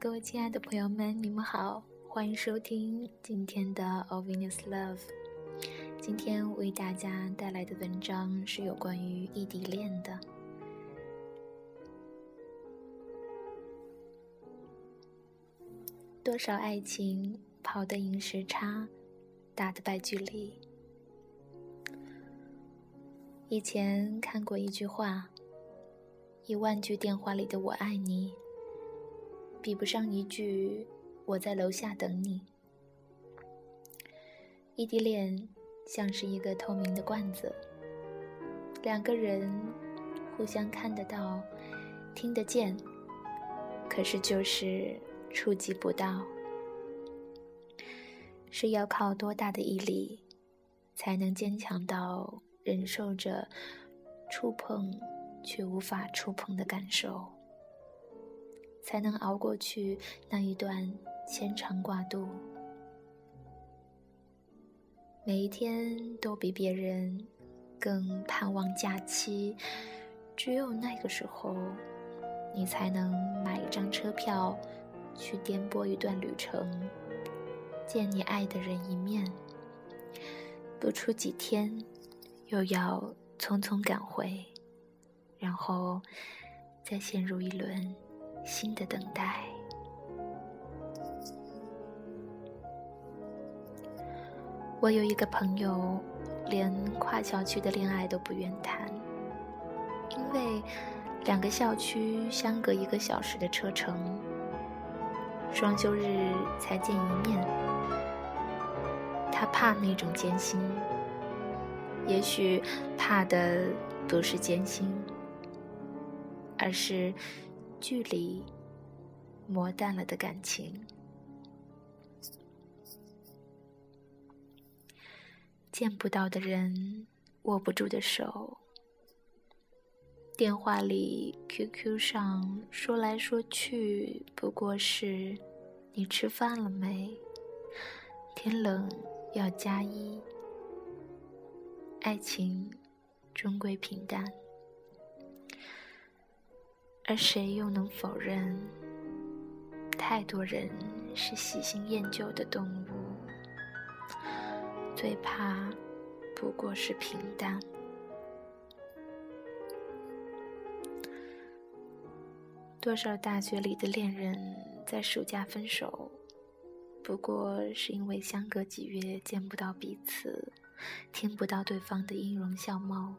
各位亲爱的朋友们，你们好，欢迎收听今天的《o Venus Love》。今天为大家带来的文章是有关于异地恋的。多少爱情跑得赢时差，打得败距离。以前看过一句话：“一万句电话里的我爱你。”比不上一句“我在楼下等你”。异地恋像是一个透明的罐子，两个人互相看得到、听得见，可是就是触及不到。是要靠多大的毅力，才能坚强到忍受着触碰却无法触碰的感受？才能熬过去那一段牵肠挂肚。每一天都比别人更盼望假期，只有那个时候，你才能买一张车票，去颠簸一段旅程，见你爱的人一面。不出几天，又要匆匆赶回，然后再陷入一轮。新的等待。我有一个朋友，连跨校区的恋爱都不愿谈，因为两个校区相隔一个小时的车程，双休日才见一面，他怕那种艰辛。也许怕的不是艰辛，而是。距离磨淡了的感情，见不到的人，握不住的手，电话里、QQ 上说来说去，不过是你吃饭了没？天冷要加衣。爱情终归平淡。而谁又能否认，太多人是喜新厌旧的动物，最怕不过是平淡。多少大学里的恋人在暑假分手，不过是因为相隔几月见不到彼此，听不到对方的音容笑貌。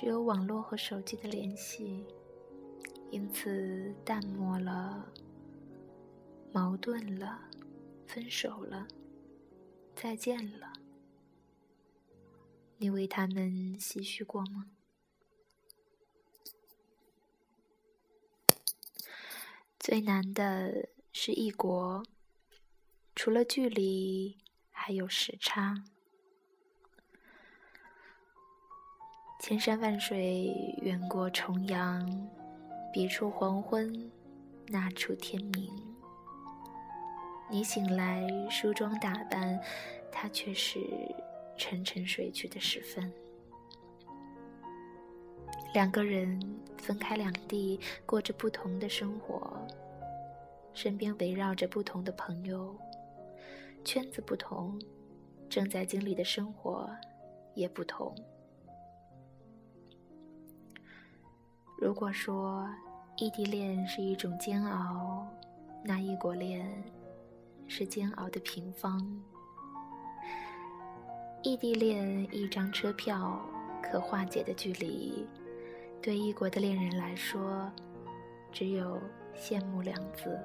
只有网络和手机的联系，因此淡漠了，矛盾了，分手了，再见了。你为他们唏嘘过吗？最难的是异国，除了距离，还有时差。千山万水，远过重阳，彼处黄昏，那处天明。你醒来梳妆打扮，他却是沉沉睡去的时分。两个人分开两地，过着不同的生活，身边围绕着不同的朋友，圈子不同，正在经历的生活也不同。如果说异地恋是一种煎熬，那异国恋是煎熬的平方。异地恋一张车票可化解的距离，对异国的恋人来说，只有羡慕两字。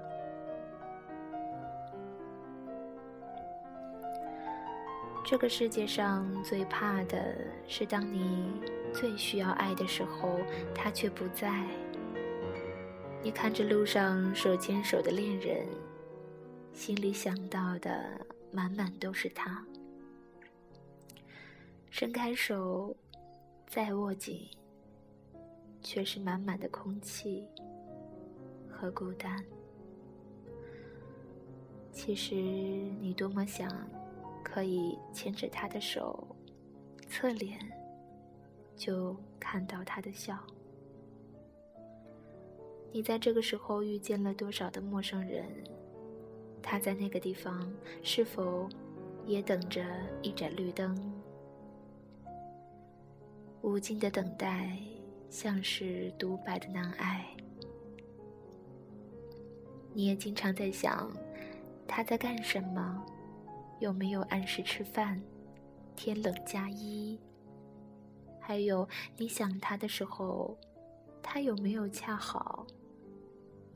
这个世界上最怕的是当你。最需要爱的时候，他却不在。你看着路上手牵手的恋人，心里想到的满满都是他。伸开手，再握紧，却是满满的空气和孤单。其实你多么想，可以牵着他的手，侧脸。就看到他的笑。你在这个时候遇见了多少的陌生人？他在那个地方是否也等着一盏绿灯？无尽的等待，像是独白的难挨。你也经常在想，他在干什么？有没有按时吃饭？天冷加衣？还有，你想他的时候，他有没有恰好？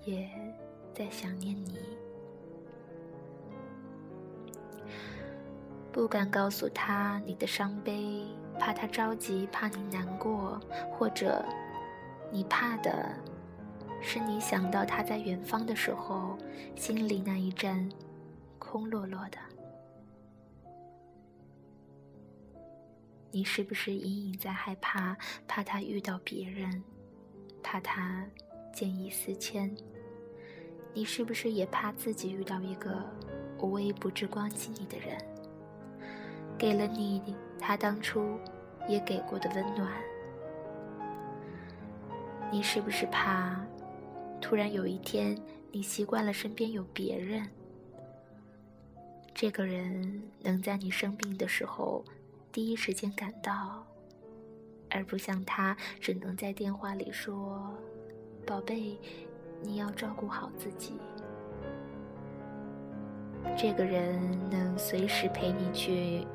也在想念你，不敢告诉他你的伤悲，怕他着急，怕你难过，或者你怕的是你想到他在远方的时候，心里那一阵空落落的。你是不是隐隐在害怕？怕他遇到别人，怕他见异思迁？你是不是也怕自己遇到一个无微不至关心你的人，给了你他当初也给过的温暖？你是不是怕突然有一天你习惯了身边有别人，这个人能在你生病的时候第一时间赶到，而不像他只能在电话里说：“宝贝。”你要照顾好自己。这个人能随时陪你去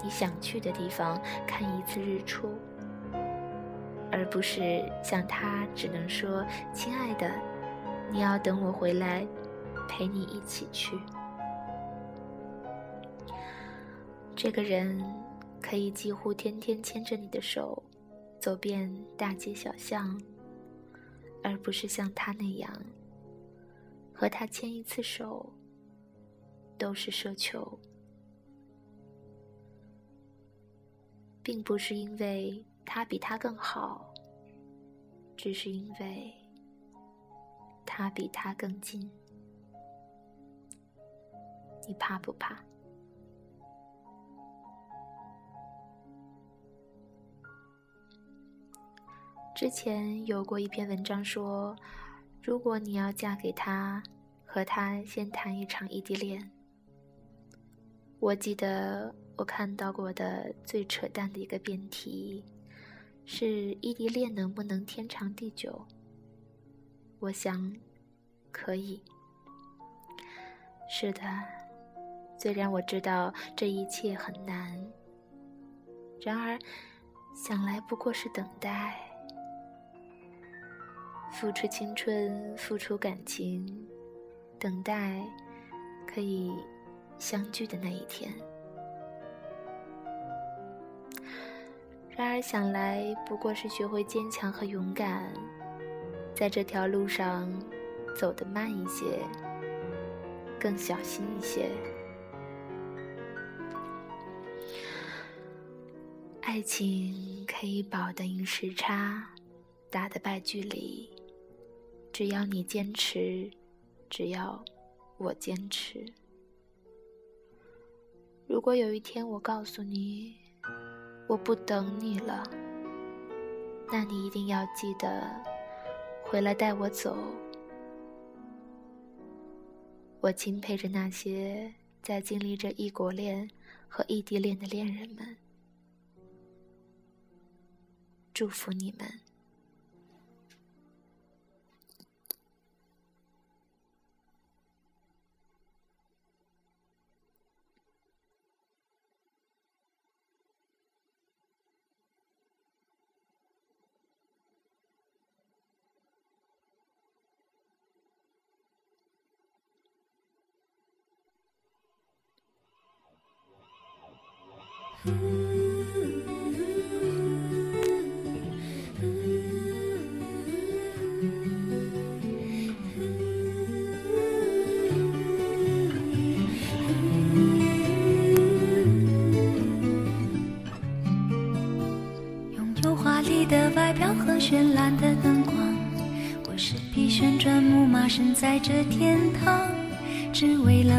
你想去的地方看一次日出，而不是像他只能说：“亲爱的，你要等我回来陪你一起去。”这个人可以几乎天天牵着你的手，走遍大街小巷。而不是像他那样，和他牵一次手都是奢求，并不是因为他比他更好，只是因为他比他更近。你怕不怕？之前有过一篇文章说，如果你要嫁给他，和他先谈一场异地恋。我记得我看到过的最扯淡的一个辩题，是异地恋能不能天长地久？我想，可以。是的，虽然我知道这一切很难，然而想来不过是等待。付出青春，付出感情，等待可以相聚的那一天。然而想来，不过是学会坚强和勇敢，在这条路上走得慢一些，更小心一些。爱情可以保得赢时差，打得败距离。只要你坚持，只要我坚持。如果有一天我告诉你我不等你了，那你一定要记得回来带我走。我钦佩着那些在经历着异国恋和异地恋的恋人们，祝福你们。拥有华丽的外表和绚烂的灯光我是匹旋转木马身在这天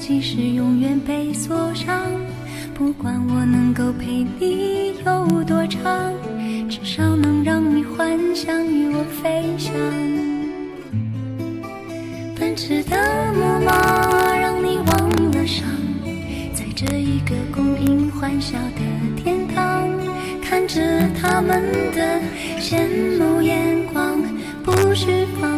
即使永远被锁上。不管我能够陪你有多长，至少能让你幻想与我飞翔。奔驰的木马让你忘了伤，在这一个供应欢笑的天堂，看着他们的羡慕眼光。不需放